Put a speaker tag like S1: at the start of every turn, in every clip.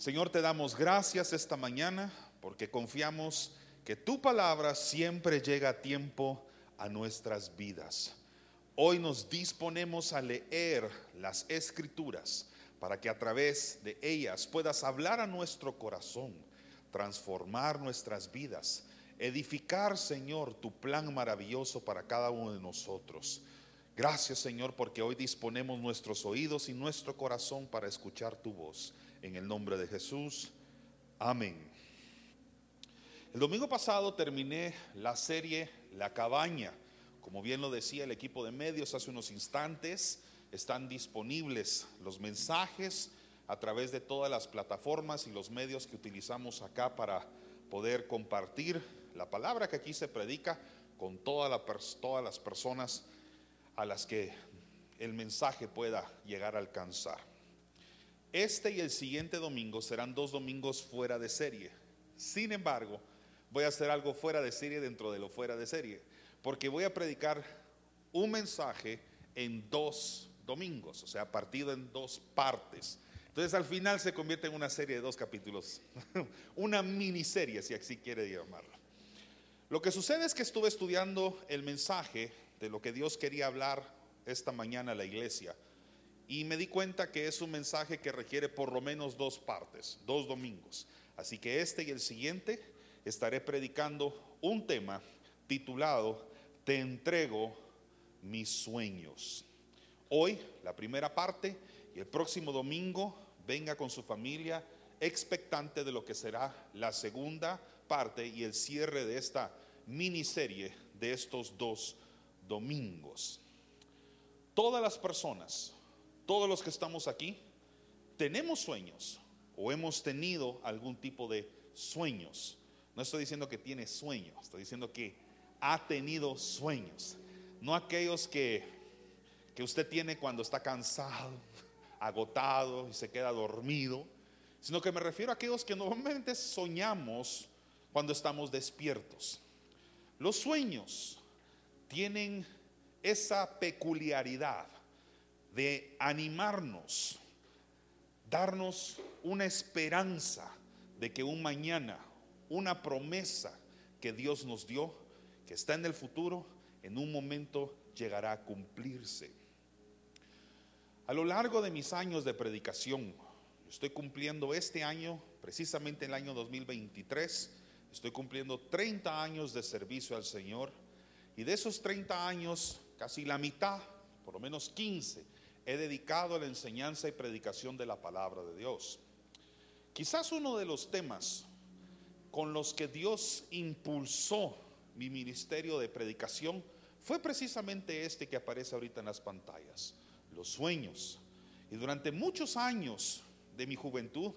S1: Señor, te damos gracias esta mañana porque confiamos que tu palabra siempre llega a tiempo a nuestras vidas. Hoy nos disponemos a leer las escrituras para que a través de ellas puedas hablar a nuestro corazón, transformar nuestras vidas, edificar, Señor, tu plan maravilloso para cada uno de nosotros. Gracias, Señor, porque hoy disponemos nuestros oídos y nuestro corazón para escuchar tu voz. En el nombre de Jesús. Amén. El domingo pasado terminé la serie La Cabaña. Como bien lo decía el equipo de medios hace unos instantes, están disponibles los mensajes a través de todas las plataformas y los medios que utilizamos acá para poder compartir la palabra que aquí se predica con todas las personas a las que el mensaje pueda llegar a alcanzar. Este y el siguiente domingo serán dos domingos fuera de serie. Sin embargo, voy a hacer algo fuera de serie dentro de lo fuera de serie, porque voy a predicar un mensaje en dos domingos, o sea, partido en dos partes. Entonces al final se convierte en una serie de dos capítulos, una miniserie, si así quiere llamarlo. Lo que sucede es que estuve estudiando el mensaje de lo que Dios quería hablar esta mañana a la iglesia. Y me di cuenta que es un mensaje que requiere por lo menos dos partes, dos domingos. Así que este y el siguiente estaré predicando un tema titulado Te entrego mis sueños. Hoy la primera parte y el próximo domingo venga con su familia expectante de lo que será la segunda parte y el cierre de esta miniserie de estos dos domingos. Todas las personas, todos los que estamos aquí, tenemos sueños o hemos tenido algún tipo de sueños. No estoy diciendo que tiene sueños, estoy diciendo que ha tenido sueños. No aquellos que, que usted tiene cuando está cansado, agotado y se queda dormido, sino que me refiero a aquellos que normalmente soñamos cuando estamos despiertos. Los sueños tienen esa peculiaridad de animarnos, darnos una esperanza de que un mañana, una promesa que Dios nos dio, que está en el futuro, en un momento llegará a cumplirse. A lo largo de mis años de predicación, estoy cumpliendo este año, precisamente el año 2023, estoy cumpliendo 30 años de servicio al Señor y de esos 30 años, casi la mitad, por lo menos 15, he dedicado a la enseñanza y predicación de la palabra de Dios. Quizás uno de los temas con los que Dios impulsó mi ministerio de predicación fue precisamente este que aparece ahorita en las pantallas, los sueños. Y durante muchos años de mi juventud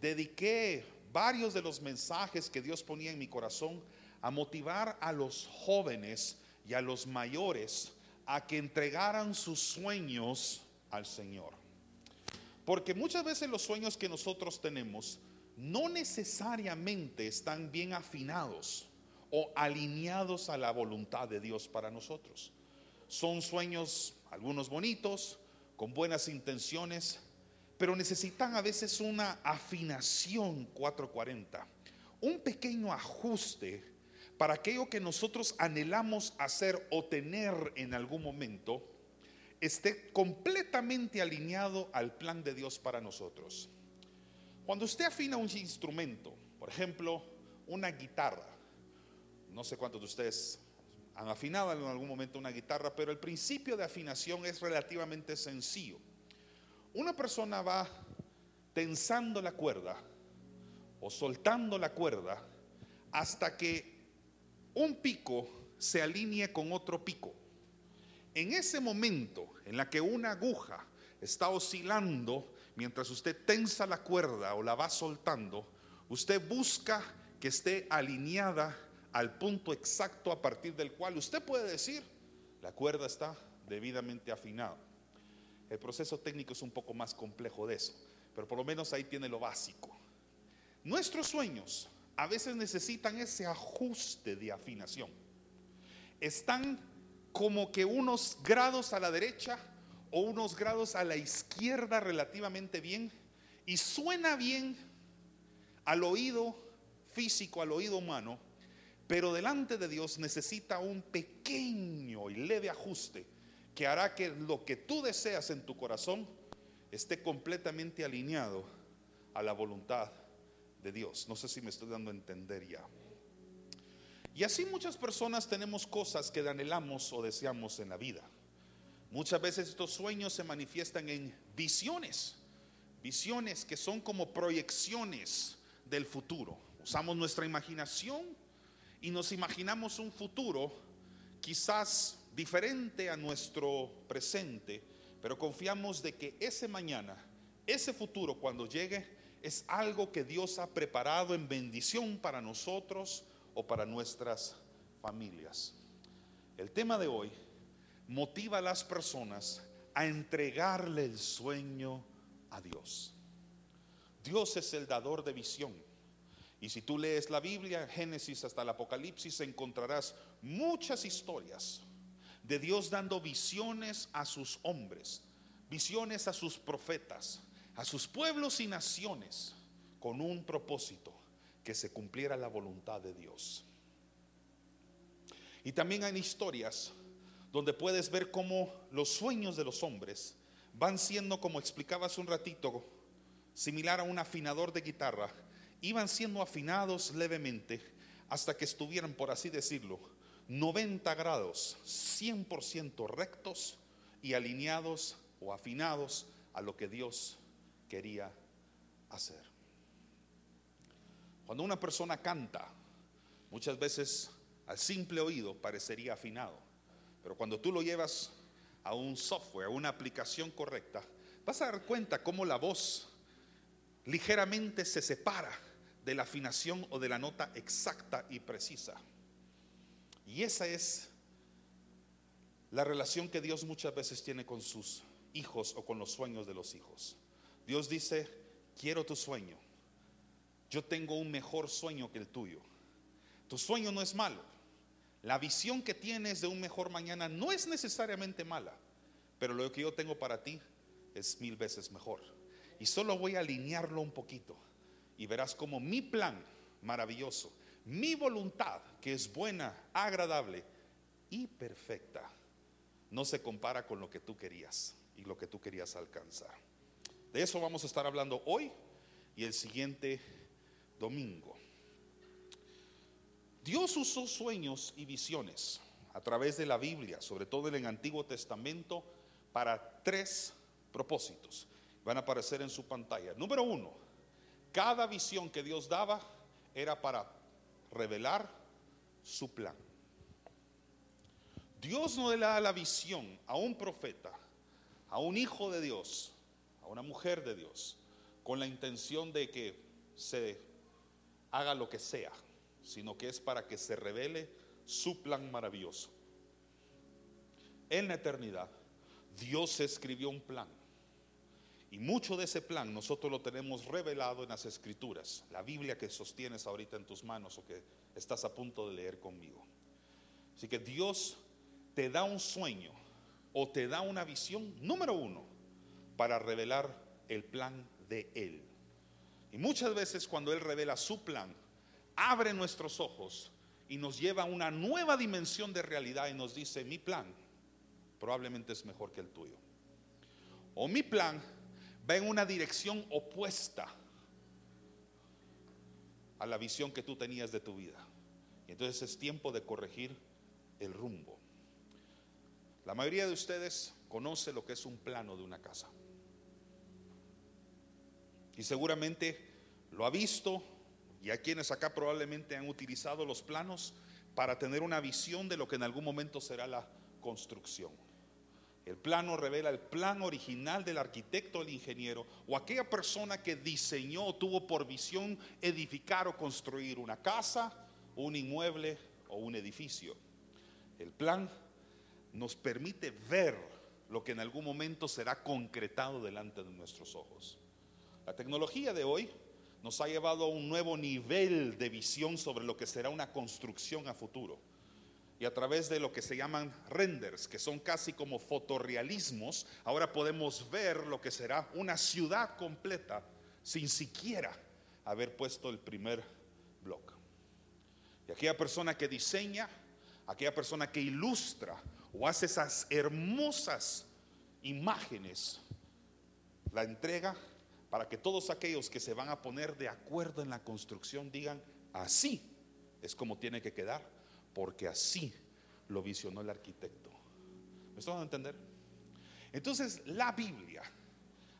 S1: dediqué varios de los mensajes que Dios ponía en mi corazón a motivar a los jóvenes y a los mayores a que entregaran sus sueños al Señor. Porque muchas veces los sueños que nosotros tenemos no necesariamente están bien afinados o alineados a la voluntad de Dios para nosotros. Son sueños, algunos bonitos, con buenas intenciones, pero necesitan a veces una afinación 440, un pequeño ajuste para aquello que nosotros anhelamos hacer o tener en algún momento esté completamente alineado al plan de Dios para nosotros. Cuando usted afina un instrumento, por ejemplo, una guitarra, no sé cuántos de ustedes han afinado en algún momento una guitarra, pero el principio de afinación es relativamente sencillo. Una persona va tensando la cuerda o soltando la cuerda hasta que un pico se alinee con otro pico. En ese momento en la que una aguja está oscilando mientras usted tensa la cuerda o la va soltando, usted busca que esté alineada al punto exacto a partir del cual usted puede decir, la cuerda está debidamente afinada. El proceso técnico es un poco más complejo de eso, pero por lo menos ahí tiene lo básico. Nuestros sueños a veces necesitan ese ajuste de afinación. Están como que unos grados a la derecha o unos grados a la izquierda relativamente bien y suena bien al oído físico, al oído humano, pero delante de Dios necesita un pequeño y leve ajuste que hará que lo que tú deseas en tu corazón esté completamente alineado a la voluntad de Dios. No sé si me estoy dando a entender ya. Y así muchas personas tenemos cosas que anhelamos o deseamos en la vida. Muchas veces estos sueños se manifiestan en visiones, visiones que son como proyecciones del futuro. Usamos nuestra imaginación y nos imaginamos un futuro quizás diferente a nuestro presente, pero confiamos de que ese mañana, ese futuro cuando llegue, es algo que Dios ha preparado en bendición para nosotros o para nuestras familias. El tema de hoy motiva a las personas a entregarle el sueño a Dios. Dios es el dador de visión. Y si tú lees la Biblia, Génesis hasta el Apocalipsis, encontrarás muchas historias de Dios dando visiones a sus hombres, visiones a sus profetas, a sus pueblos y naciones, con un propósito, que se cumpliera la voluntad de Dios. Y también hay historias donde puedes ver cómo los sueños de los hombres van siendo, como explicaba hace un ratito, similar a un afinador de guitarra, iban siendo afinados levemente hasta que estuvieran, por así decirlo, 90 grados, 100% rectos y alineados o afinados a lo que Dios quería hacer. Cuando una persona canta, muchas veces al simple oído parecería afinado, pero cuando tú lo llevas a un software, a una aplicación correcta, vas a dar cuenta cómo la voz ligeramente se separa de la afinación o de la nota exacta y precisa. Y esa es la relación que Dios muchas veces tiene con sus hijos o con los sueños de los hijos. Dios dice, quiero tu sueño. Yo tengo un mejor sueño que el tuyo. Tu sueño no es malo. La visión que tienes de un mejor mañana no es necesariamente mala, pero lo que yo tengo para ti es mil veces mejor. Y solo voy a alinearlo un poquito y verás como mi plan maravilloso, mi voluntad que es buena, agradable y perfecta, no se compara con lo que tú querías y lo que tú querías alcanzar. De eso vamos a estar hablando hoy y el siguiente domingo. Dios usó sueños y visiones a través de la Biblia, sobre todo en el Antiguo Testamento, para tres propósitos. Van a aparecer en su pantalla. Número uno, cada visión que Dios daba era para revelar su plan. Dios no le da la visión a un profeta, a un hijo de Dios, una mujer de Dios, con la intención de que se haga lo que sea sino que es para que se revele su plan maravilloso. En la eternidad, Dios escribió un plan. Y mucho de ese plan nosotros lo tenemos revelado en las escrituras, la Biblia que sostienes ahorita en tus manos o que estás a punto de leer conmigo. Así que Dios te da un sueño o te da una visión, número uno, para revelar el plan de Él. Y muchas veces cuando Él revela su plan, abre nuestros ojos y nos lleva a una nueva dimensión de realidad y nos dice, mi plan probablemente es mejor que el tuyo. O mi plan va en una dirección opuesta a la visión que tú tenías de tu vida. Y entonces es tiempo de corregir el rumbo. La mayoría de ustedes conoce lo que es un plano de una casa. Y seguramente lo ha visto, y hay quienes acá probablemente han utilizado los planos para tener una visión de lo que en algún momento será la construcción. El plano revela el plan original del arquitecto el ingeniero o aquella persona que diseñó o tuvo por visión edificar o construir una casa, un inmueble o un edificio. El plan nos permite ver lo que en algún momento será concretado delante de nuestros ojos. La tecnología de hoy nos ha llevado a un nuevo nivel de visión sobre lo que será una construcción a futuro. Y a través de lo que se llaman renders, que son casi como fotorrealismos, ahora podemos ver lo que será una ciudad completa sin siquiera haber puesto el primer bloque. Y aquella persona que diseña, aquella persona que ilustra o hace esas hermosas imágenes, la entrega para que todos aquellos que se van a poner de acuerdo en la construcción digan, así es como tiene que quedar, porque así lo visionó el arquitecto. ¿Me están a entender? Entonces la Biblia,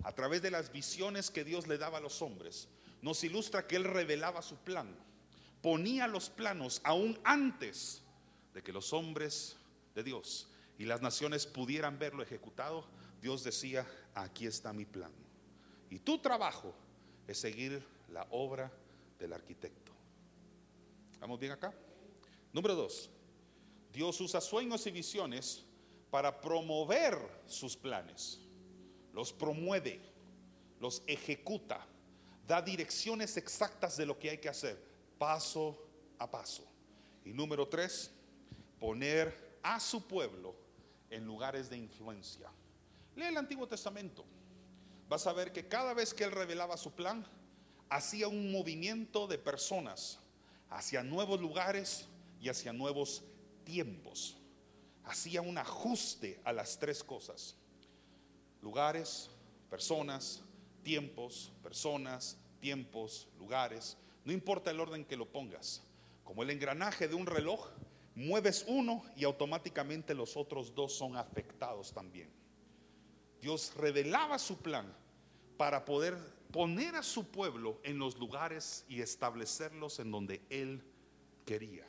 S1: a través de las visiones que Dios le daba a los hombres, nos ilustra que Él revelaba su plan, ponía los planos aún antes de que los hombres de Dios y las naciones pudieran verlo ejecutado, Dios decía, aquí está mi plan. Y tu trabajo es seguir la obra del arquitecto. ¿Vamos bien acá? Número dos, Dios usa sueños y visiones para promover sus planes. Los promueve, los ejecuta, da direcciones exactas de lo que hay que hacer, paso a paso. Y número tres, poner a su pueblo en lugares de influencia. Lee el Antiguo Testamento. Vas a ver que cada vez que él revelaba su plan, hacía un movimiento de personas hacia nuevos lugares y hacia nuevos tiempos. Hacía un ajuste a las tres cosas. Lugares, personas, tiempos, personas, tiempos, lugares. No importa el orden que lo pongas. Como el engranaje de un reloj, mueves uno y automáticamente los otros dos son afectados también. Dios revelaba su plan para poder poner a su pueblo en los lugares y establecerlos en donde Él quería.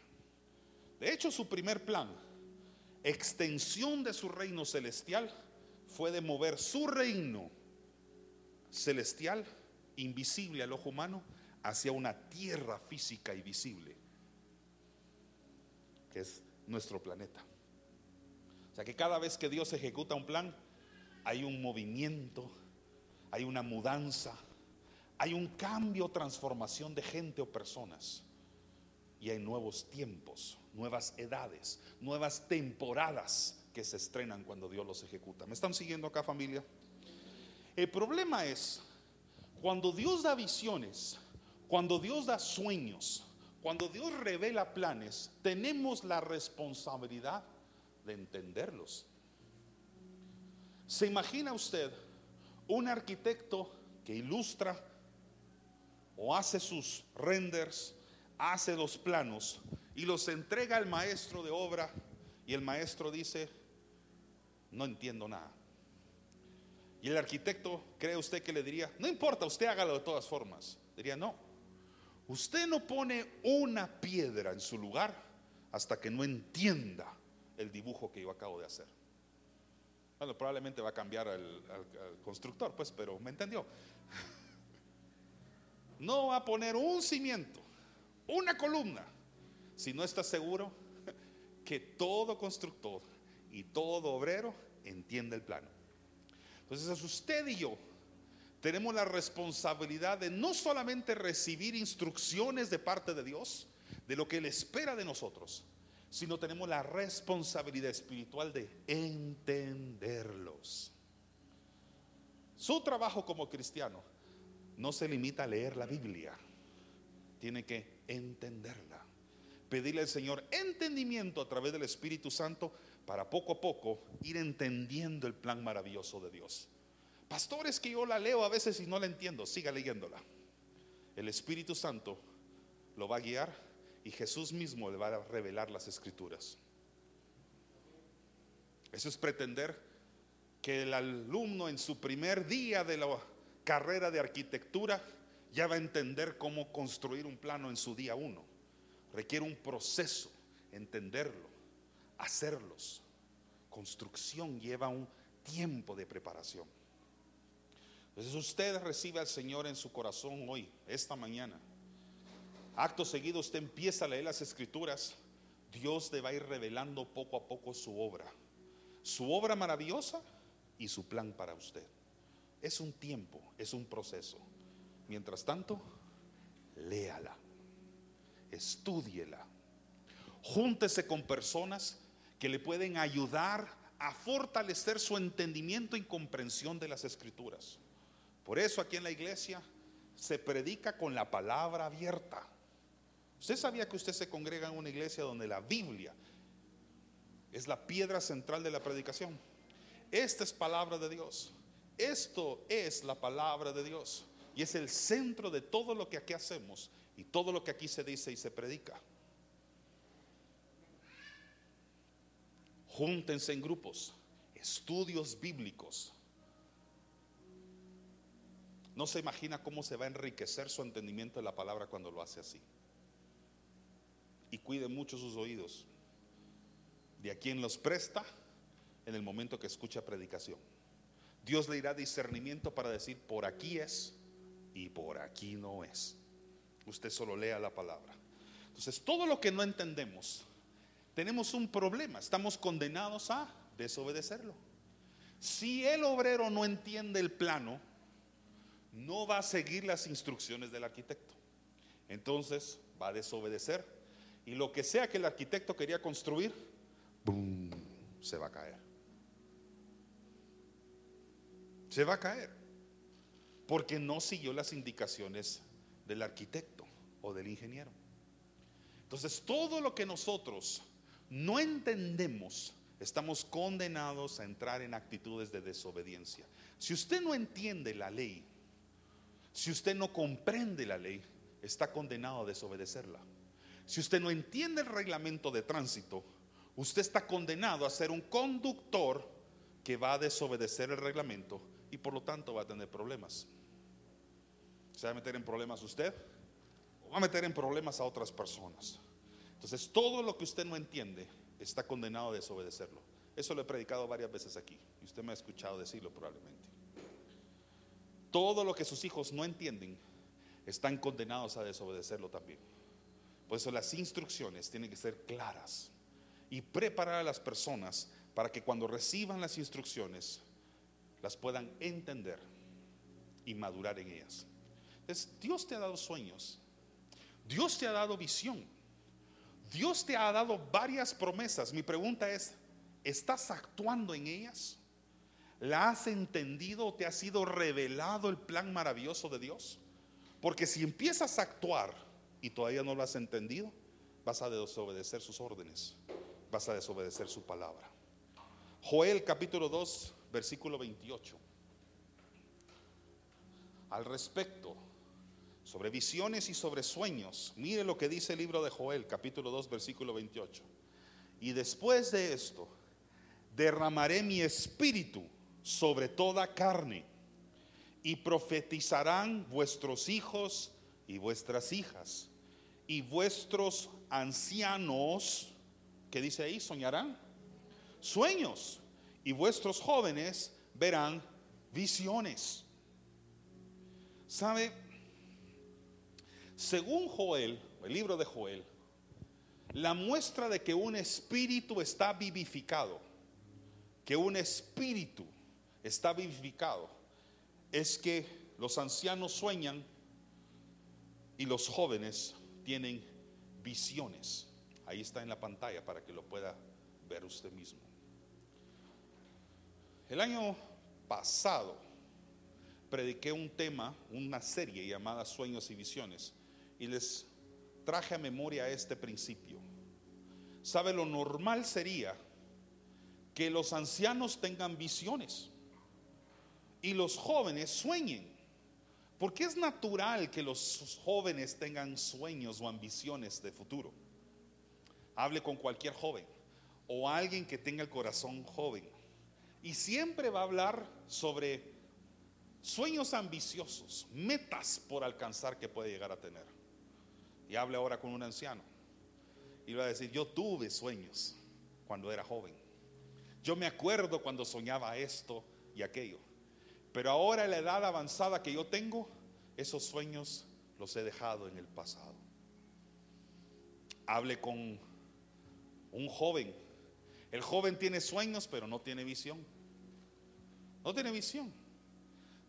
S1: De hecho, su primer plan, extensión de su reino celestial, fue de mover su reino celestial, invisible al ojo humano, hacia una tierra física y visible, que es nuestro planeta. O sea que cada vez que Dios ejecuta un plan, hay un movimiento, hay una mudanza, hay un cambio, transformación de gente o personas. Y hay nuevos tiempos, nuevas edades, nuevas temporadas que se estrenan cuando Dios los ejecuta. ¿Me están siguiendo acá familia? El problema es cuando Dios da visiones, cuando Dios da sueños, cuando Dios revela planes, tenemos la responsabilidad de entenderlos. ¿Se imagina usted un arquitecto que ilustra o hace sus renders, hace los planos y los entrega al maestro de obra y el maestro dice, no entiendo nada? Y el arquitecto, ¿cree usted que le diría, no importa, usted hágalo de todas formas? Diría, no, usted no pone una piedra en su lugar hasta que no entienda el dibujo que yo acabo de hacer. Bueno, probablemente va a cambiar al, constructor, pues, pero me entendió. No va a poner un cimiento, una columna, si no está seguro que todo constructor y todo obrero entiende el plano. Entonces, usted y yo tenemos la responsabilidad de no solamente recibir instrucciones de parte de Dios, de lo que Él espera de nosotros, sino tenemos la responsabilidad espiritual de entenderlos. Su trabajo como cristiano no se limita a leer la Biblia, tiene que entenderla. Pedirle al Señor entendimiento a través del Espíritu Santo para poco a poco ir entendiendo el plan maravilloso de Dios. Pastores que yo la leo a veces y no la entiendo, siga leyéndola. El Espíritu Santo lo va a guiar y Jesús mismo le va a revelar las escrituras. Eso es pretender que el alumno en su primer día de la carrera de arquitectura ya va a entender cómo construir un plano en su día uno. Requiere un proceso, entenderlo, hacerlos. Construcción lleva un tiempo de preparación. Entonces usted recibe al Señor en su corazón hoy, esta mañana Acto seguido usted empieza a leer las escrituras, Dios le va a ir revelando poco a poco su obra, su obra maravillosa y su plan para usted. Es un tiempo, es un proceso. Mientras tanto, léala, estúdiela, júntese con personas que le pueden ayudar a fortalecer su entendimiento y comprensión de las escrituras. Por eso aquí en la iglesia se predica con la palabra abierta. ¿Usted sabía que usted se congrega en una iglesia donde la Biblia es la piedra central de la predicación? Esta es palabra de Dios. Esto es la palabra de Dios. Y es el centro de todo lo que aquí hacemos y todo lo que aquí se dice y se predica. Júntense en grupos, estudios bíblicos. No se imagina cómo se va a enriquecer su entendimiento de la palabra cuando lo hace así. Y cuide mucho sus oídos. De a quien los presta en el momento que escucha predicación. Dios le dirá discernimiento para decir por aquí es y por aquí no es. Usted solo lea la palabra. Entonces, todo lo que no entendemos, tenemos un problema. Estamos condenados a desobedecerlo. Si el obrero no entiende el plano, no va a seguir las instrucciones del arquitecto. Entonces va a desobedecer y lo que sea que el arquitecto quería construir, ¡boom! se va a caer. Se va a caer porque no siguió las indicaciones del arquitecto o del ingeniero. Entonces todo lo que nosotros no entendemos, estamos condenados a entrar en actitudes de desobediencia. Si usted no entiende la ley, si usted no comprende la ley, está condenado a desobedecerla. Si usted no entiende el reglamento de tránsito, usted está condenado a ser un conductor que va a desobedecer el reglamento y por lo tanto va a tener problemas. ¿Se va a meter en problemas usted? ¿O va a meter en problemas a otras personas? Entonces, todo lo que usted no entiende está condenado a desobedecerlo. Eso lo he predicado varias veces aquí y usted me ha escuchado decirlo probablemente. Todo lo que sus hijos no entienden están condenados a desobedecerlo también. Por eso las instrucciones tienen que ser claras y preparar a las personas para que cuando reciban las instrucciones las puedan entender y madurar en ellas. Entonces, Dios te ha dado sueños, Dios te ha dado visión, Dios te ha dado varias promesas. Mi pregunta es, ¿estás actuando en ellas? ¿La has entendido o te ha sido revelado el plan maravilloso de Dios? Porque si empiezas a actuar y todavía no lo has entendido, vas a desobedecer sus órdenes, vas a desobedecer su palabra. Joel capítulo 2, versículo 28. Al respecto, sobre visiones y sobre sueños, mire lo que dice el libro de Joel capítulo 2, versículo 28. Y después de esto, derramaré mi espíritu sobre toda carne, y profetizarán vuestros hijos y vuestras hijas, y vuestros ancianos, ¿qué dice ahí? ¿Soñarán? Sueños, y vuestros jóvenes verán visiones. ¿Sabe? Según Joel, el libro de Joel, la muestra de que un espíritu está vivificado, que un espíritu está vivificado es que los ancianos sueñan y los jóvenes tienen visiones. Ahí está en la pantalla para que lo pueda ver usted mismo. El año pasado prediqué un tema, una serie llamada Sueños y Visiones, y les traje a memoria este principio. ¿Sabe lo normal sería que los ancianos tengan visiones? y los jóvenes sueñen. Porque es natural que los jóvenes tengan sueños o ambiciones de futuro. Hable con cualquier joven o alguien que tenga el corazón joven. Y siempre va a hablar sobre sueños ambiciosos, metas por alcanzar que puede llegar a tener. Y hable ahora con un anciano. Y va a decir, yo tuve sueños cuando era joven. Yo me acuerdo cuando soñaba esto y aquello. Pero ahora en la edad avanzada que yo tengo, esos sueños los he dejado en el pasado. Hable con un joven. El joven tiene sueños, pero no tiene visión. No tiene visión.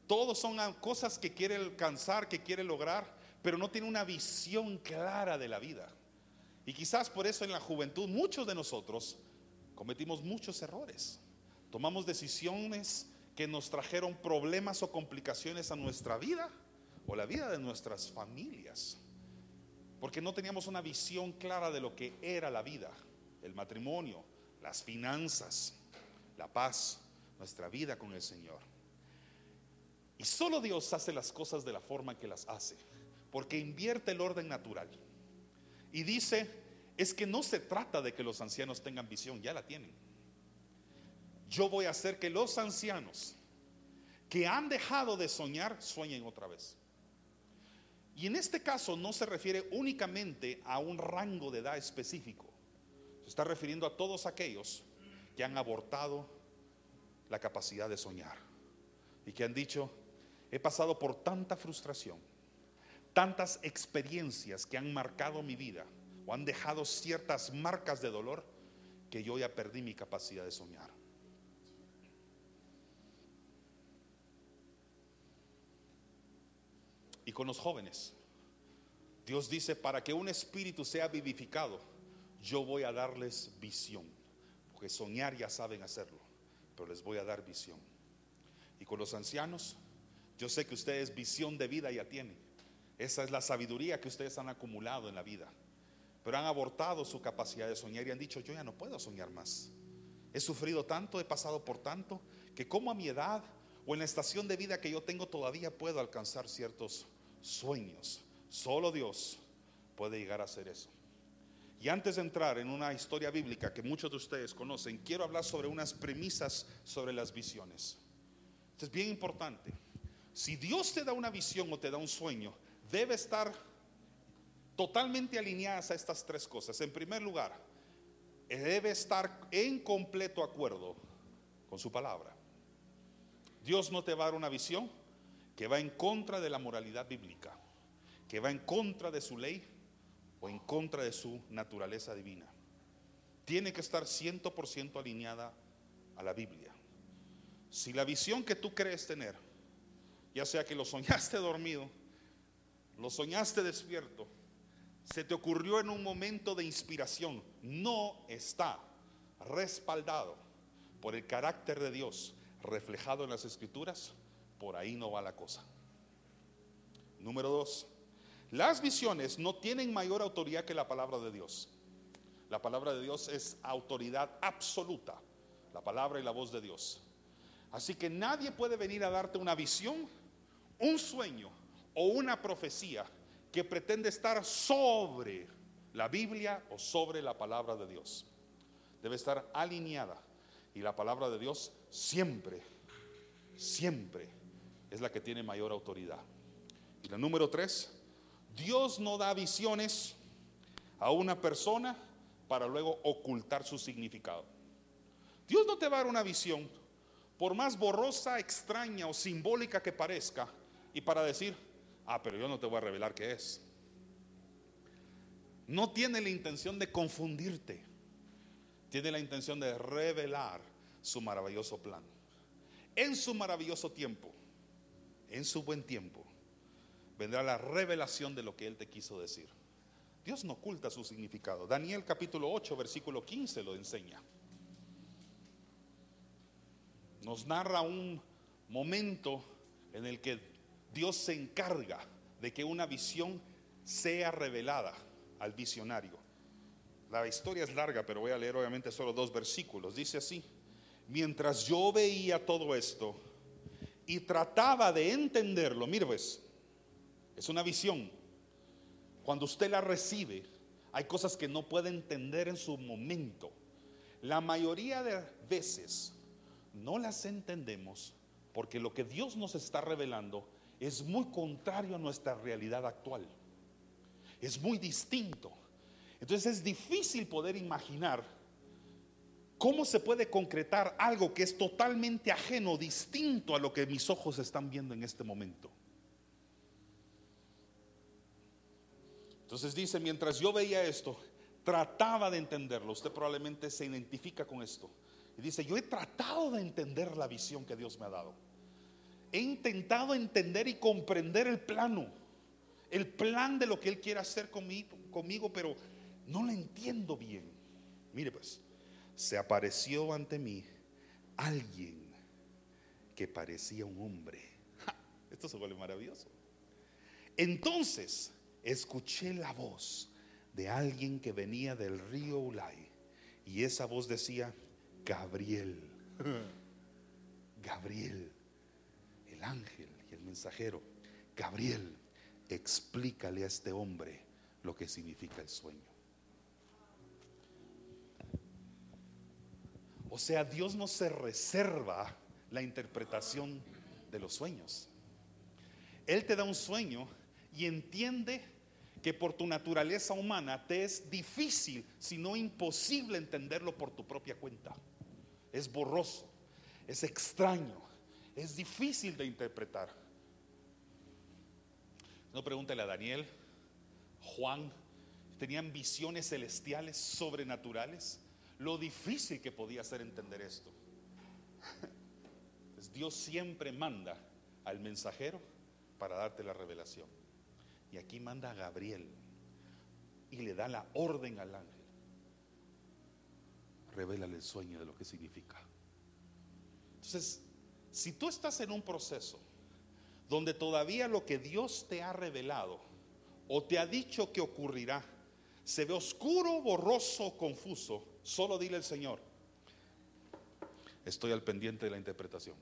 S1: Todos son cosas que quiere alcanzar, que quiere lograr, pero no tiene una visión clara de la vida. Y quizás por eso en la juventud muchos de nosotros cometimos muchos errores. Tomamos decisiones que nos trajeron problemas o complicaciones a nuestra vida o la vida de nuestras familias. Porque no teníamos una visión clara de lo que era la vida, el matrimonio, las finanzas, la paz, nuestra vida con el Señor. Y solo Dios hace las cosas de la forma que las hace, porque invierte el orden natural. Y dice, es que no se trata de que los ancianos tengan visión, ya la tienen. Yo voy a hacer que los ancianos que han dejado de soñar sueñen otra vez. Y en este caso no se refiere únicamente a un rango de edad específico. Se está refiriendo a todos aquellos que han abortado la capacidad de soñar y que han dicho, he pasado por tanta frustración, tantas experiencias que han marcado mi vida o han dejado ciertas marcas de dolor que yo ya perdí mi capacidad de soñar. Y con los jóvenes, Dios dice, para que un espíritu sea vivificado, yo voy a darles visión, porque soñar ya saben hacerlo, pero les voy a dar visión. Y con los ancianos, yo sé que ustedes visión de vida ya tienen. Esa es la sabiduría que ustedes han acumulado en la vida. Pero han abortado su capacidad de soñar y han dicho, yo ya no puedo soñar más. He sufrido tanto, he pasado por tanto, que como a mi edad o en la estación de vida que yo tengo todavía puedo alcanzar ciertos sueños. Solo Dios puede llegar a hacer eso. Y antes de entrar en una historia bíblica que muchos de ustedes conocen, quiero hablar sobre unas premisas sobre las visiones. Esto es bien importante. Si Dios te da una visión o te da un sueño, debe estar totalmente alineadas a estas tres cosas. En primer lugar, debe estar en completo acuerdo con su palabra. Dios no te va a dar una visión que va en contra de la moralidad bíblica, que va en contra de su ley o en contra de su naturaleza divina. Tiene que estar 100% alineada a la Biblia. Si la visión que tú crees tener, ya sea que lo soñaste dormido, lo soñaste despierto, se te ocurrió en un momento de inspiración, no está respaldado por el carácter de Dios reflejado en las escrituras, por ahí no va la cosa. Número dos, las visiones no tienen mayor autoridad que la palabra de Dios. La palabra de Dios es autoridad absoluta, la palabra y la voz de Dios. Así que nadie puede venir a darte una visión, un sueño o una profecía que pretende estar sobre la Biblia o sobre la palabra de Dios. Debe estar alineada. Y la palabra de Dios siempre, siempre es la que tiene mayor autoridad. Y la número tres, Dios no da visiones a una persona para luego ocultar su significado. Dios no te va a dar una visión, por más borrosa, extraña o simbólica que parezca, y para decir, ah, pero yo no te voy a revelar qué es. No tiene la intención de confundirte, tiene la intención de revelar su maravilloso plan. En su maravilloso tiempo, en su buen tiempo, vendrá la revelación de lo que Él te quiso decir. Dios no oculta su significado. Daniel capítulo 8, versículo 15 lo enseña. Nos narra un momento en el que Dios se encarga de que una visión sea revelada al visionario. La historia es larga, pero voy a leer obviamente solo dos versículos. Dice así, mientras yo veía todo esto, y trataba de entenderlo. Mire pues, es una visión. Cuando usted la recibe, hay cosas que no puede entender en su momento. La mayoría de veces no las entendemos porque lo que Dios nos está revelando es muy contrario a nuestra realidad actual. Es muy distinto. Entonces es difícil poder imaginar ¿Cómo se puede concretar algo que es totalmente ajeno, distinto a lo que mis ojos están viendo en este momento? Entonces dice, mientras yo veía esto, trataba de entenderlo. Usted probablemente se identifica con esto. Y dice, yo he tratado de entender la visión que Dios me ha dado. He intentado entender y comprender el plano, el plan de lo que Él quiere hacer conmigo, conmigo pero no lo entiendo bien. Mire pues, se apareció ante mí alguien que parecía un hombre. Esto se vuelve maravilloso. Entonces escuché la voz de alguien que venía del río Ulay. Y esa voz decía, Gabriel, Gabriel, el ángel y el mensajero, Gabriel, explícale a este hombre lo que significa el sueño. O sea, Dios no se reserva la interpretación de los sueños. Él te da un sueño y entiende que por tu naturaleza humana te es difícil, si no imposible entenderlo por tu propia cuenta. Es borroso, es extraño, es difícil de interpretar. No pregúntale a Daniel, Juan, tenían visiones celestiales, sobrenaturales. Lo difícil que podía ser entender esto. Pues Dios siempre manda al mensajero para darte la revelación. Y aquí manda a Gabriel y le da la orden al ángel. Revélale el sueño de lo que significa. Entonces, si tú estás en un proceso donde todavía lo que Dios te ha revelado o te ha dicho que ocurrirá se ve oscuro, borroso, confuso, solo dile al Señor, estoy al pendiente de la interpretación.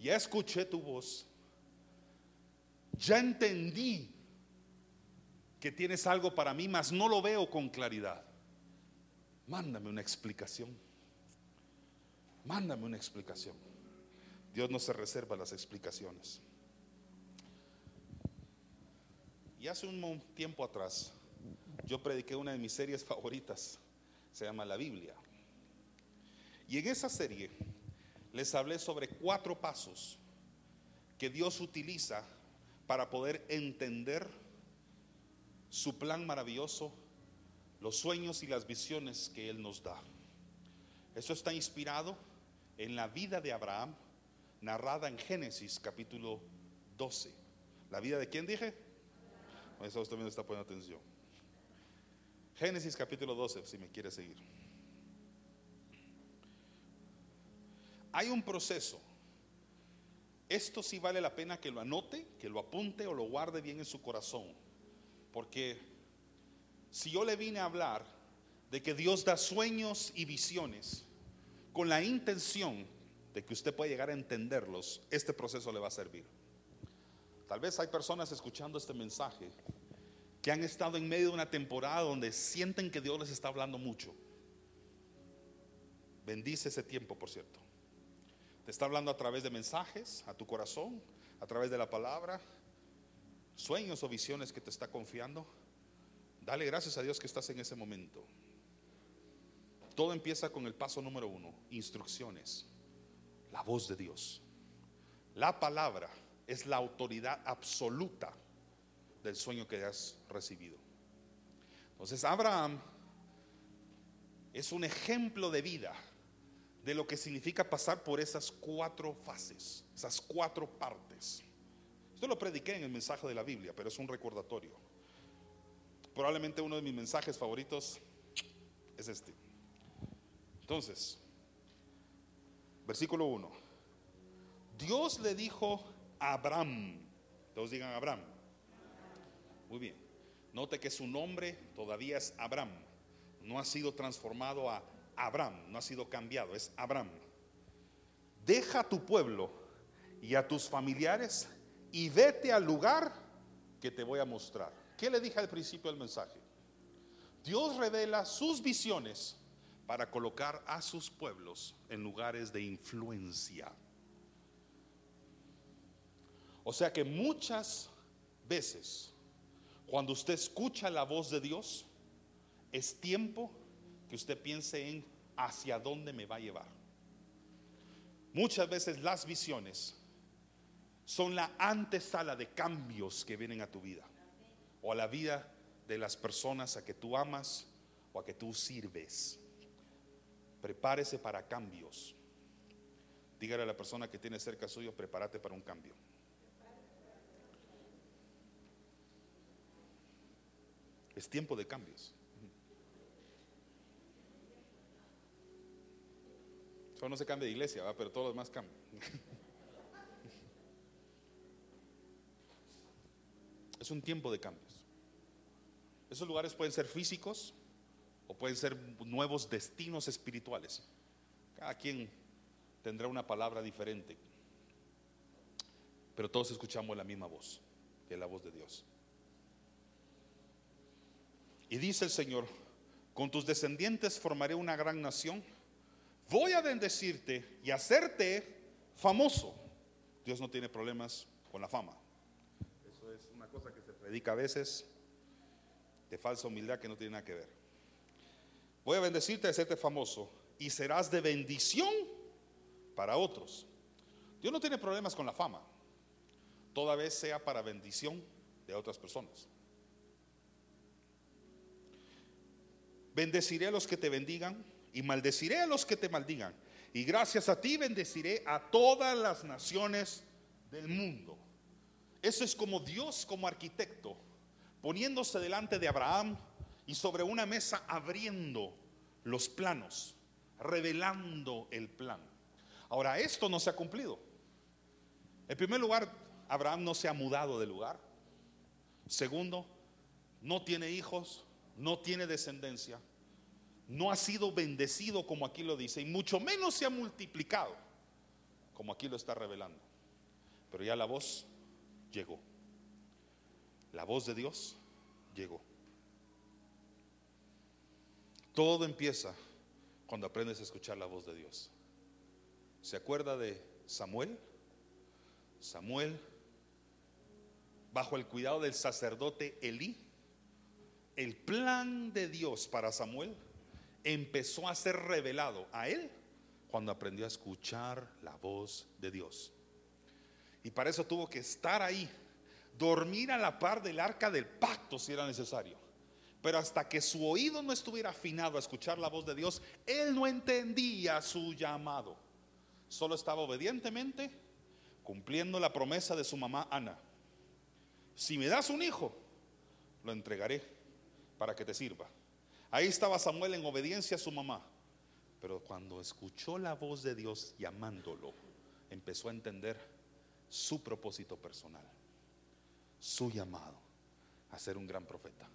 S1: Ya escuché tu voz, ya entendí que tienes algo para mí, mas no lo veo con claridad. Mándame una explicación. Mándame una explicación. Dios no se reserva las explicaciones. Y hace un tiempo atrás, yo prediqué una de mis series favoritas, se llama La Biblia. Y en esa serie les hablé sobre cuatro pasos que Dios utiliza para poder entender su plan maravilloso, los sueños y las visiones que Él nos da. Eso está inspirado en la vida de Abraham, narrada en Génesis capítulo 12. ¿La vida de quién dije? Eso también está poniendo atención. Génesis capítulo 12, si me quiere seguir. Hay un proceso esto sí vale la pena que lo anote, que lo apunte o lo guarde bien en su corazón. Porque si yo le vine a hablar de que Dios da sueños y visiones con la intención de que usted pueda llegar a entenderlos, este proceso le va a servir. Tal vez hay personas escuchando este mensaje que han estado en medio de una temporada donde sienten que Dios les está hablando mucho. Bendice ese tiempo, por cierto. Te está hablando a través de mensajes, a tu corazón, a través de la palabra, sueños o visiones que te está confiando. Dale gracias a Dios que estás en ese momento. Todo empieza con el paso número uno, instrucciones, la voz de Dios. La palabra es la autoridad absoluta del sueño que has recibido. Entonces Abraham es un ejemplo de vida de lo que significa pasar por esas cuatro fases, esas cuatro partes. Esto lo prediqué en el mensaje de la Biblia, pero es un recordatorio. Probablemente uno de mis mensajes favoritos es este. Entonces, versículo 1. Dios le dijo a Abraham, todos digan Abraham. Muy bien. Note que su nombre todavía es Abraham. No ha sido transformado a Abraham, no ha sido cambiado, es Abraham. Deja tu pueblo y a tus familiares y vete al lugar que te voy a mostrar. ¿Qué le dije al principio del mensaje? Dios revela sus visiones para colocar a sus pueblos en lugares de influencia. O sea que muchas veces, cuando usted escucha la voz de Dios, es tiempo que usted piense en hacia dónde me va a llevar. Muchas veces las visiones son la antesala de cambios que vienen a tu vida o a la vida de las personas a que tú amas o a que tú sirves. Prepárese para cambios. Dígale a la persona que tiene cerca suyo, prepárate para un cambio. Es tiempo de cambios. no se cambia de iglesia, pero todo lo demás cambia. Es un tiempo de cambios. Esos lugares pueden ser físicos o pueden ser nuevos destinos espirituales. Cada quien tendrá una palabra diferente, pero todos escuchamos la misma voz, que es la voz de Dios. Y dice el Señor, con tus descendientes formaré una gran nación, voy a bendecirte y hacerte famoso. Dios no tiene problemas con la fama. Eso es una cosa que se predica a veces de falsa humildad que no tiene nada que ver. Voy a bendecirte y hacerte famoso y serás de bendición para otros. Dios no tiene problemas con la fama, toda vez sea para bendición de otras personas. Bendeciré a los que te bendigan y maldeciré a los que te maldigan. Y gracias a ti bendeciré a todas las naciones del mundo. Eso es como Dios como arquitecto, poniéndose delante de Abraham y sobre una mesa abriendo los planos, revelando el plan. Ahora, esto no se ha cumplido. En primer lugar, Abraham no se ha mudado de lugar. Segundo, no tiene hijos, no tiene descendencia, no ha sido bendecido como aquí lo dice, y mucho menos se ha multiplicado como aquí lo está revelando. Pero ya la voz llegó. La voz de Dios llegó. Todo empieza cuando aprendes a escuchar la voz de Dios. ¿Se acuerda de Samuel? Samuel, bajo el cuidado del sacerdote Elí, el plan de Dios para Samuel empezó a ser revelado a él cuando aprendió a escuchar la voz de Dios. Y para eso tuvo que estar ahí, dormir a la par del arca del pacto si era necesario. Pero hasta que su oído no estuviera afinado a escuchar la voz de Dios, él no entendía su llamado. Solo estaba obedientemente cumpliendo la promesa de su mamá Ana. Si me das un hijo, lo entregaré para que te sirva. Ahí estaba Samuel en obediencia a su mamá. Pero cuando escuchó la voz de Dios llamándolo, empezó a entender su propósito personal, su llamado a ser un gran profeta.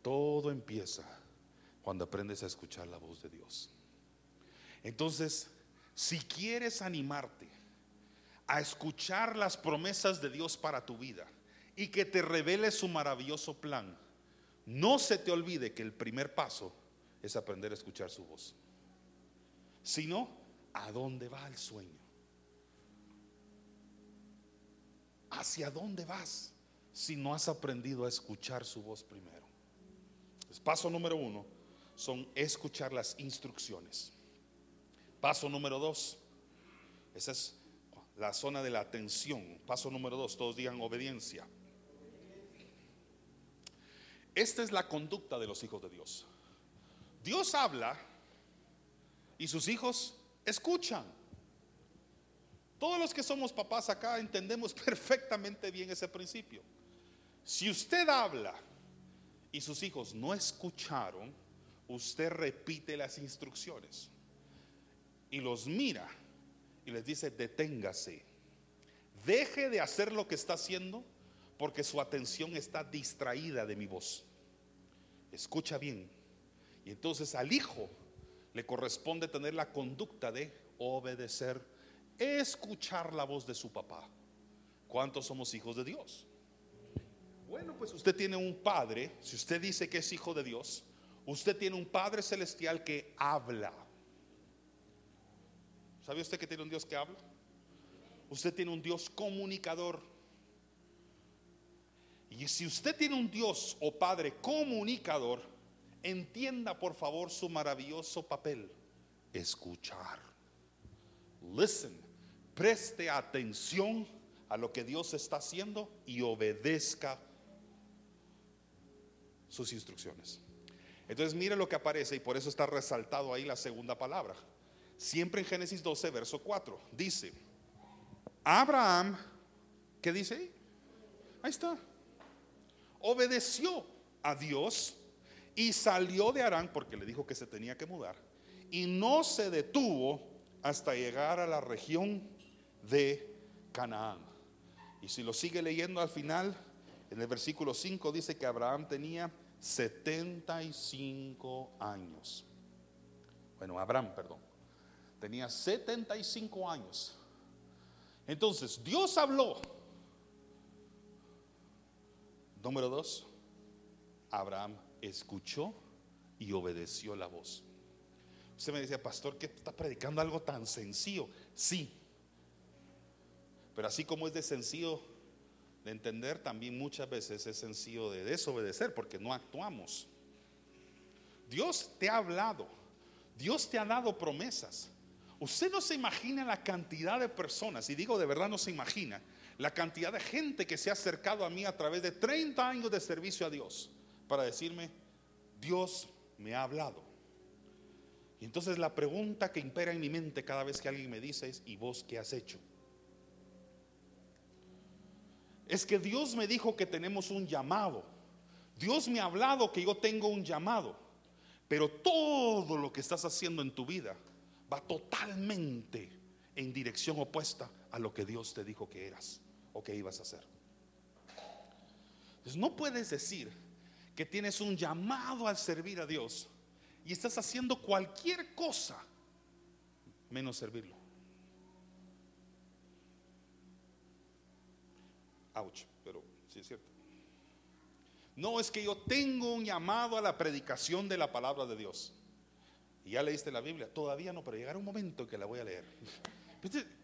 S1: Todo empieza cuando aprendes a escuchar la voz de Dios. Entonces, si quieres animarte a escuchar las promesas de Dios para tu vida y que te revele su maravilloso plan, no se te olvide que el primer paso es aprender a escuchar su voz. Sino, ¿a dónde va el sueño? ¿Hacia dónde vas si no has aprendido a escuchar su voz primero? paso número uno son escuchar las instrucciones. Paso número dos, esa es la zona de la atención. Paso número dos, todos digan obediencia. Esta es la conducta de los hijos de Dios. Dios habla y sus hijos escuchan. Todos los que somos papás acá entendemos perfectamente bien ese principio. Si usted habla y sus hijos no escucharon, usted repite las instrucciones y los mira y les dice, deténgase, deje de hacer lo que está haciendo porque su atención está distraída de mi voz. Escucha bien. Y entonces al hijo le corresponde tener la conducta de obedecer, escuchar la voz de su papá. ¿Cuántos somos hijos de Dios? Bueno, pues usted tiene un padre, si usted dice que es hijo de Dios, usted tiene un padre celestial que habla. ¿Sabe usted que tiene un Dios que habla? Usted tiene un Dios comunicador. Y si usted tiene un Dios o Padre comunicador, entienda por favor su maravilloso papel, escuchar. Listen, preste atención a lo que Dios está haciendo y obedezca sus instrucciones. Entonces mire lo que aparece y por eso está resaltado ahí la segunda palabra. Siempre en Génesis 12, verso 4, dice, Abraham, ¿qué dice ahí? Ahí está obedeció a Dios y salió de Arán porque le dijo que se tenía que mudar y no se detuvo hasta llegar a la región de Canaán. Y si lo sigue leyendo al final, En el versículo 5 dice que Abraham tenía 75 años. Bueno, Abraham, perdón. Tenía 75 años. Entonces, Dios habló. Número dos, Abraham escuchó y obedeció la voz. Usted me decía, pastor, que está predicando algo tan sencillo. Sí, pero así como es de sencillo de entender, también muchas veces es sencillo de desobedecer porque no actuamos. Dios te ha hablado, Dios te ha dado promesas. Usted no se imagina la cantidad de personas, y digo de verdad no se imagina, la cantidad de gente que se ha acercado a mí a través de 30 años de servicio a Dios para decirme, Dios me ha hablado. Y entonces la pregunta que impera en mi mente cada vez que alguien me dice es, ¿y vos qué has hecho? es que Dios me dijo que tenemos un llamado. Dios me ha hablado que yo tengo un llamado. Pero todo lo que estás haciendo en tu vida va totalmente en dirección opuesta a lo que Dios te dijo que eras o que ibas a hacer. Entonces no puedes decir que tienes un llamado al servir a Dios y estás haciendo cualquier cosa menos servirlo. Ouch, pero sí es cierto. No es que yo tengo un llamado a la predicación de la palabra de Dios. Y ya leíste la Biblia. Todavía no, pero llegará un momento en que la voy a leer.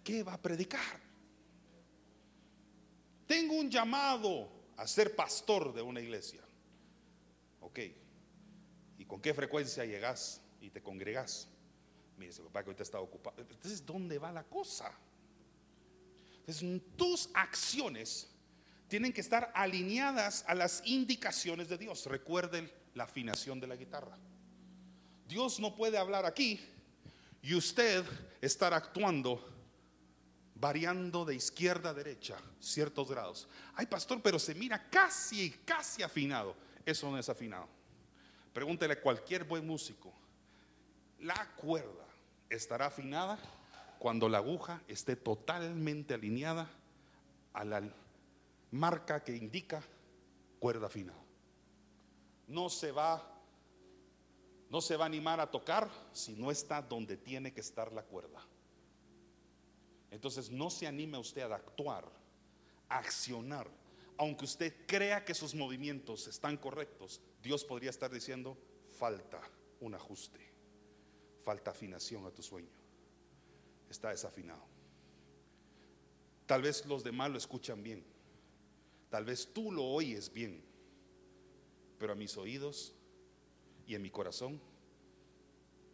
S1: ¿Qué va a predicar? Tengo un llamado a ser pastor de una iglesia. Ok. ¿Y con qué frecuencia llegas y te congregas? Mire, papá que ahorita está ocupado. Entonces, ¿dónde va la cosa? Entonces, tus acciones tienen que estar alineadas a las indicaciones de Dios. Recuerden la afinación de la guitarra. Dios no puede hablar aquí y usted estar actuando variando de izquierda a derecha ciertos grados. Ay, pastor, pero se mira casi, casi afinado. Eso no es afinado. Pregúntele a cualquier buen músico. La cuerda estará afinada cuando la aguja esté totalmente alineada a la marca que indica cuerda fina. No se va no se va a animar a tocar si no está donde tiene que estar la cuerda. Entonces no se anime usted a actuar, a accionar. Aunque usted crea que sus movimientos están correctos, Dios podría estar diciendo, falta un ajuste, falta afinación a tu sueño. Está desafinado. Tal vez los demás lo escuchan bien, Tal vez tú lo oyes bien, pero a mis oídos y en mi corazón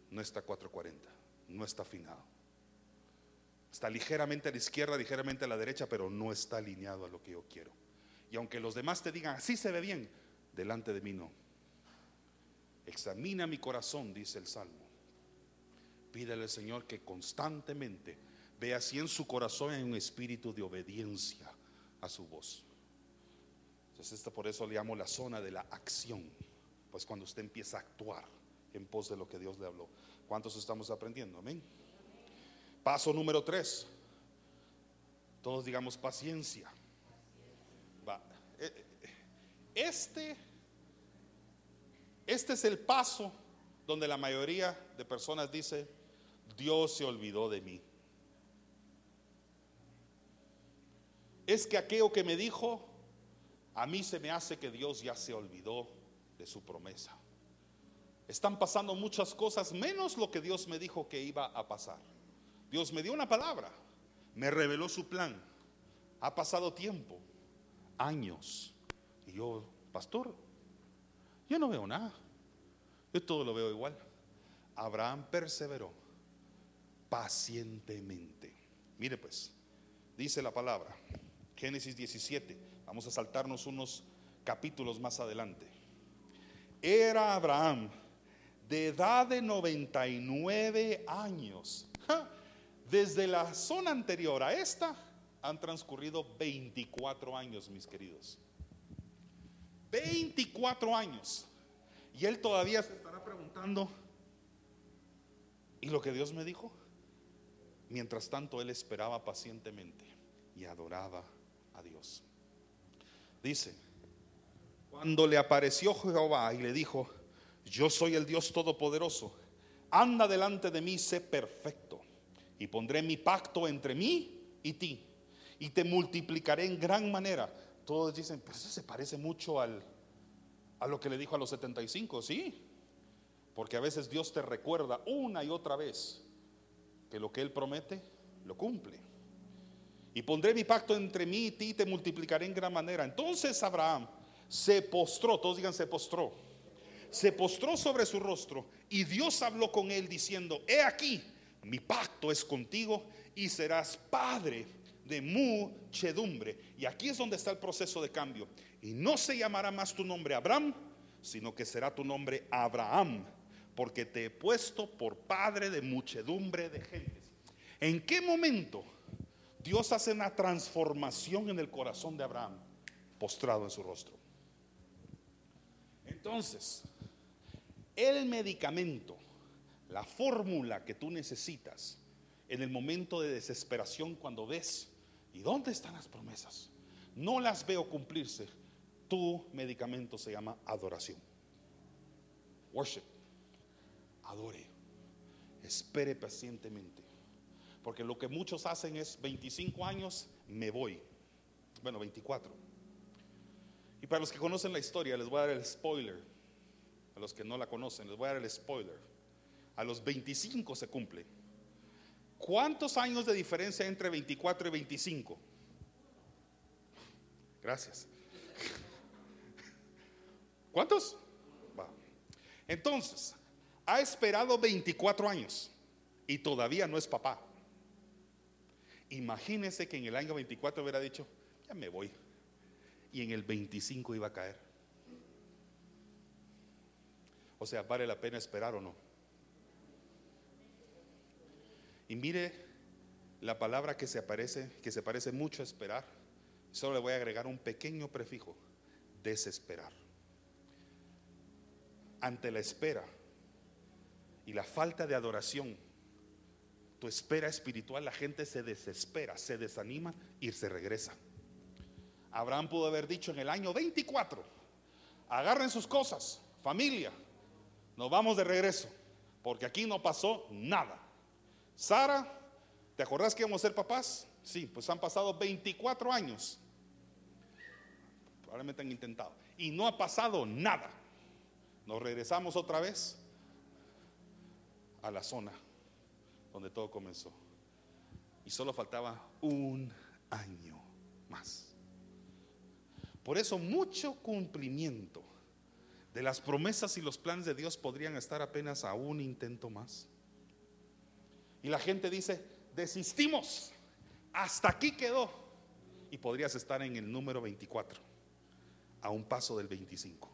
S1: no está 440, no está afinado. Está ligeramente a la izquierda, ligeramente a la derecha, pero no está alineado a lo que yo quiero. Y aunque los demás te digan, así se ve bien, delante de mí no. Examina mi corazón, dice el Salmo. Pídele al Señor que constantemente vea si en su corazón hay un espíritu de obediencia a su voz. Entonces, esto por eso le llamo la zona de la acción. Pues cuando usted empieza a actuar en pos de lo que Dios le habló. ¿Cuántos estamos aprendiendo? Amén. Paso número tres. Todos digamos paciencia. Eh, eh, este, este es el paso donde la mayoría de personas dice, Dios se olvidó de mí. Es que aquello que me dijo a mí se me hace que Dios ya se olvidó de su promesa. Están pasando muchas cosas menos lo que Dios me dijo que iba a pasar. Dios me dio una palabra, me reveló su plan. Ha pasado tiempo, años. Y yo, pastor, yo no veo nada. Yo todo lo veo igual. Abraham perseveró pacientemente. Mire pues, dice la palabra, Génesis 17, Vamos a saltarnos unos capítulos más adelante. Era Abraham de edad de 99 años. Desde la zona anterior a esta han transcurrido 24 años, mis queridos. 24 años. Y él todavía se estará preguntando, ¿y lo que Dios me dijo? Mientras tanto, él esperaba pacientemente y adoraba a Dios. Dice, Cuando le apareció Jehová y le dijo, yo soy el Dios Todopoderoso, anda delante de mí, sé perfecto, y pondré mi pacto entre mí y ti, y te multiplicaré en gran manera. Todos dicen, pero eso se parece mucho al, a lo que le dijo a los 75, sí, porque a veces Dios te recuerda una y otra vez que lo que Él promete, lo cumple. Y pondré mi pacto entre mí y ti y te multiplicaré en gran manera. Entonces Abraham se postró, todos digan se postró, se postró sobre su rostro y Dios habló con él diciendo, he aquí, mi pacto es contigo y serás padre de muchedumbre. Y aquí es donde está el proceso de cambio. Y no se llamará más tu nombre Abraham, sino que será tu nombre Abraham, porque te he puesto por padre de muchedumbre de gentes. ¿En qué momento Dios hace una transformación en el corazón de Abraham, postrado en su rostro? Entonces, el medicamento, la fórmula que tú necesitas en el momento de desesperación cuando ves, ¿y dónde están las promesas? No las veo cumplirse. Tu medicamento se llama adoración. Worship. Adore. Espere pacientemente. Porque lo que muchos hacen es 25 años, me voy. Bueno, 24. Y para los que conocen la historia, les voy a dar el spoiler. A los que no la conocen, les voy a dar el spoiler. A los 25 se cumple. ¿Cuántos años de diferencia entre 24 y 25? Gracias. ¿Cuántos? Entonces, ha esperado 24 años y todavía no es papá. Imagínese que en el año 24 hubiera dicho, ya me voy. Y en el 25 iba a caer. O sea, ¿vale la pena esperar o no? Y mire la palabra que se aparece, que se parece mucho a esperar. Solo le voy a agregar un pequeño prefijo, desesperar. Ante la espera y la falta de adoración, tu espera espiritual, la gente se desespera, se desanima y se regresa. Abraham pudo haber dicho en el año 24, agarren sus cosas, familia, nos vamos de regreso, porque aquí no pasó nada. Sara, ¿te acordás que íbamos a ser papás? Sí, pues han pasado 24 años. Probablemente han intentado. Y no ha pasado nada. Nos regresamos otra vez a la zona donde todo comenzó. Y solo faltaba un año más. Por eso mucho cumplimiento de las promesas y los planes de Dios podrían estar apenas a un intento más. Y la gente dice, desistimos, hasta aquí quedó. Y podrías estar en el número 24, a un paso del 25.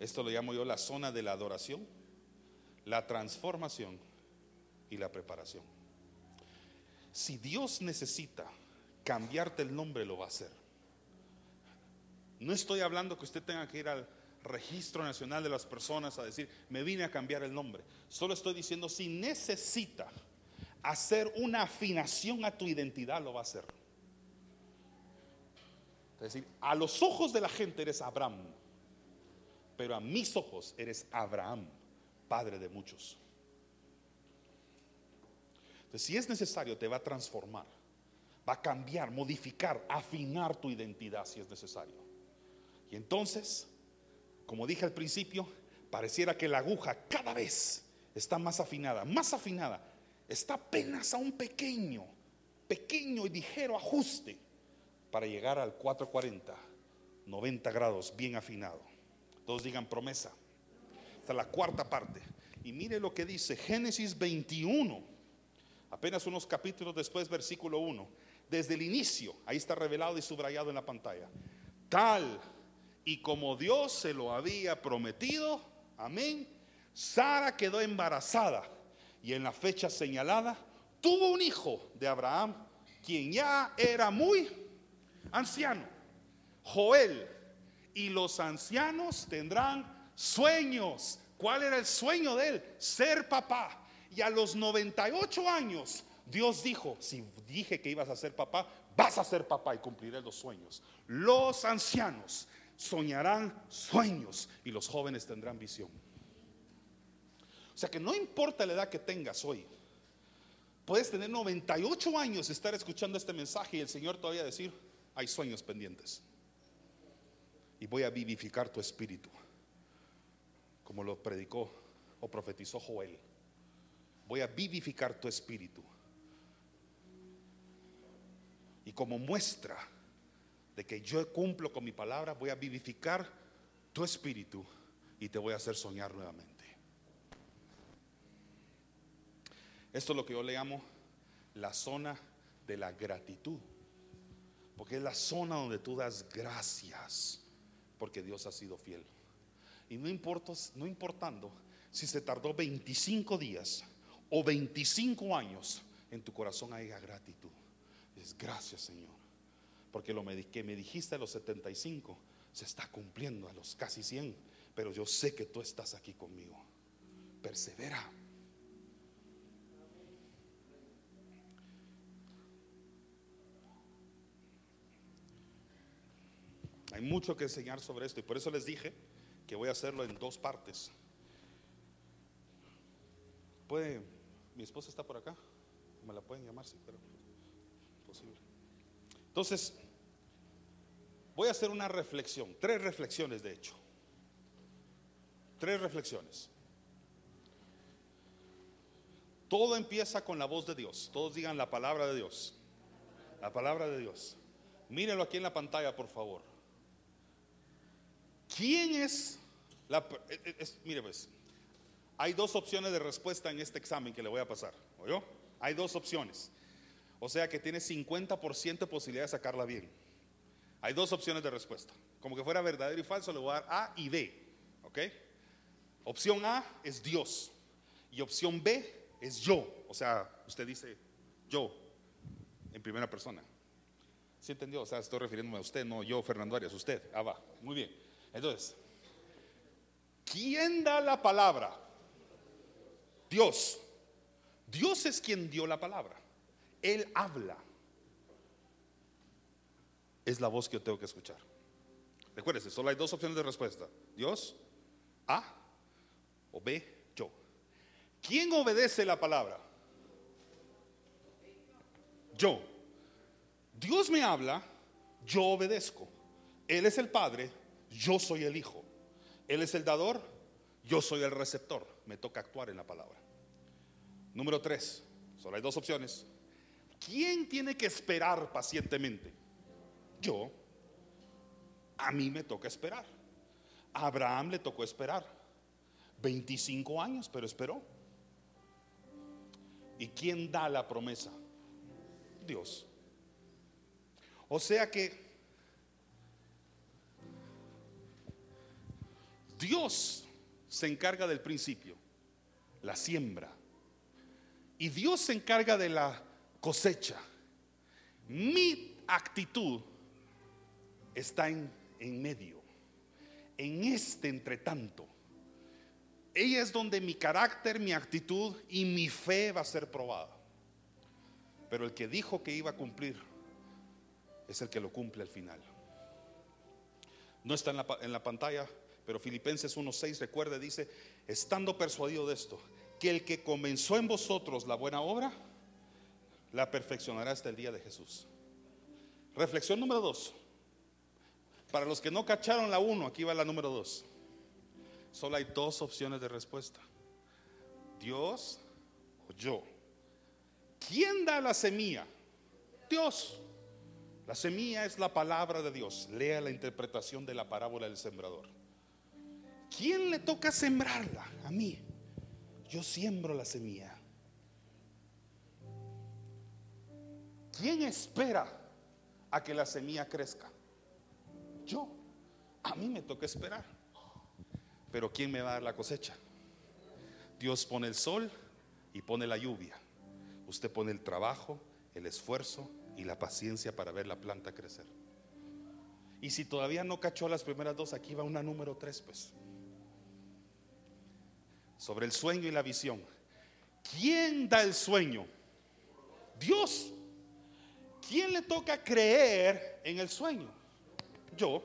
S1: Esto lo llamo yo la zona de la adoración, la transformación y la preparación. Si Dios necesita cambiarte el nombre, lo va a hacer. No estoy hablando que usted tenga que ir al registro nacional de las personas a decir, me vine a cambiar el nombre. Solo estoy diciendo, si necesita hacer una afinación a tu identidad, lo va a hacer. Es decir, a los ojos de la gente eres Abraham, pero a mis ojos eres Abraham, padre de muchos. Entonces, si es necesario, te va a transformar, va a cambiar, modificar, afinar tu identidad si es necesario. Y entonces, como dije al principio, pareciera que la aguja cada vez está más afinada, más afinada. Está apenas a un pequeño, pequeño y ligero ajuste para llegar al 440, 90 grados, bien afinado. Todos digan promesa. Hasta la cuarta parte. Y mire lo que dice Génesis 21 Apenas unos capítulos después, versículo 1. Desde el inicio, ahí está revelado y subrayado en la pantalla. Tal y como Dios se lo había prometido, amén, Sara quedó embarazada y en la fecha señalada tuvo un hijo de Abraham, quien ya era muy anciano, Joel. Y los ancianos tendrán sueños. ¿Cuál era el sueño de él? Ser papá. Y a los 98 años, Dios dijo, si dije que ibas a ser papá, vas a ser papá y cumpliré los sueños. Los ancianos soñarán sueños y los jóvenes tendrán visión. O sea que no importa la edad que tengas hoy, puedes tener 98 años y estar escuchando este mensaje y el Señor todavía decir, hay sueños pendientes. Y voy a vivificar tu espíritu, como lo predicó o profetizó Joel. Voy a vivificar tu espíritu. Y como muestra de que yo cumplo con mi palabra, voy a vivificar tu espíritu y te voy a hacer soñar nuevamente. Esto es lo que yo le llamo la zona de la gratitud. Porque es la zona donde tú das gracias porque Dios ha sido fiel. Y no, importa, no importando si se tardó 25 días o 25 años, en tu corazón haya gratitud. Es gracias Señor. Porque lo que me dijiste a los 75 se está cumpliendo a los casi 100. Pero yo sé que tú estás aquí conmigo. Persevera. Hay mucho que enseñar sobre esto y por eso les dije que voy a hacerlo en dos partes. ¿Puede, mi esposa está por acá? ¿Me la pueden llamar si pero posible? Entonces, voy a hacer una reflexión, tres reflexiones de hecho. Tres reflexiones. Todo empieza con la voz de Dios. Todos digan la palabra de Dios. La palabra de Dios. Mírenlo aquí en la pantalla, por favor. ¿Quién es la... Eh, eh, mire pues, hay dos opciones de respuesta en este examen que le voy a pasar. ¿Oyó? Hay dos opciones. O sea que tiene 50% de posibilidad de sacarla bien. Hay dos opciones de respuesta. Como que fuera verdadero y falso, le voy a dar A y B. ¿Ok? Opción A es Dios. Y opción B es yo. O sea, usted dice yo en primera persona. ¿Sí entendió? O sea, estoy refiriéndome a usted, no yo, Fernando Arias, usted. Ah, va. Muy bien. Entonces, ¿quién da la palabra? Dios. Dios es quien dio la palabra. Él habla. Es la voz que yo tengo que escuchar. Recuérdese, solo hay dos opciones de respuesta. Dios, A o B, yo. ¿Quién obedece la palabra? Yo. Dios me habla, yo obedezco. Él es el Padre, yo soy el Hijo. Él es el dador, yo soy el receptor. Me toca actuar en la palabra. Número tres, solo hay dos opciones. ¿Quién tiene que esperar pacientemente? Yo. A mí me toca esperar. A Abraham le tocó esperar. 25 años, pero esperó. ¿Y quién da la promesa? Dios. O sea que Dios se encarga del principio, la siembra. Y Dios se encarga de la cosecha. Mi actitud está en, en medio, en este entretanto. Ella es donde mi carácter, mi actitud y mi fe va a ser probada. Pero el que dijo que iba a cumplir es el que lo cumple al final. No está en la, en la pantalla, pero Filipenses 1.6 recuerde, dice, estando persuadido de esto, que el que comenzó en vosotros la buena obra, la perfeccionará hasta el día de Jesús. Reflexión número 2. Para los que no cacharon la 1, aquí va la número 2. Solo hay dos opciones de respuesta. Dios o yo. ¿Quién da la semilla? Dios. La semilla es la palabra de Dios. Lea la interpretación de la parábola del sembrador. ¿Quién le toca sembrarla? A mí. Yo siembro la semilla. ¿Quién espera a que la semilla crezca? Yo. A mí me toca esperar. Pero ¿quién me va a dar la cosecha? Dios pone el sol y pone la lluvia. Usted pone el trabajo, el esfuerzo y la paciencia para ver la planta crecer. Y si todavía no cachó las primeras dos, aquí va una número tres, pues sobre el sueño y la visión. ¿Quién da el sueño? Dios. ¿Quién le toca creer en el sueño? Yo.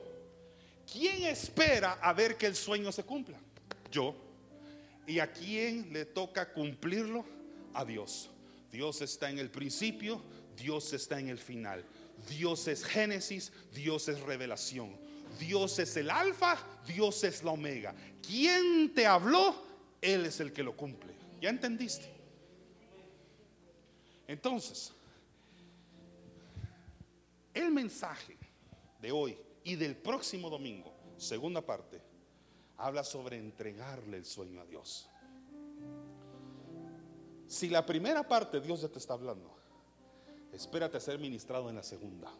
S1: ¿Quién espera a ver que el sueño se cumpla? Yo. ¿Y a quién le toca cumplirlo? A Dios. Dios está en el principio, Dios está en el final. Dios es Génesis, Dios es revelación. Dios es el alfa, Dios es la omega. ¿Quién te habló? Él es el que lo cumple. ¿Ya entendiste? Entonces, el mensaje de hoy y del próximo domingo, segunda parte, habla sobre entregarle el sueño a Dios. Si la primera parte Dios ya te está hablando, espérate a ser ministrado en la segunda.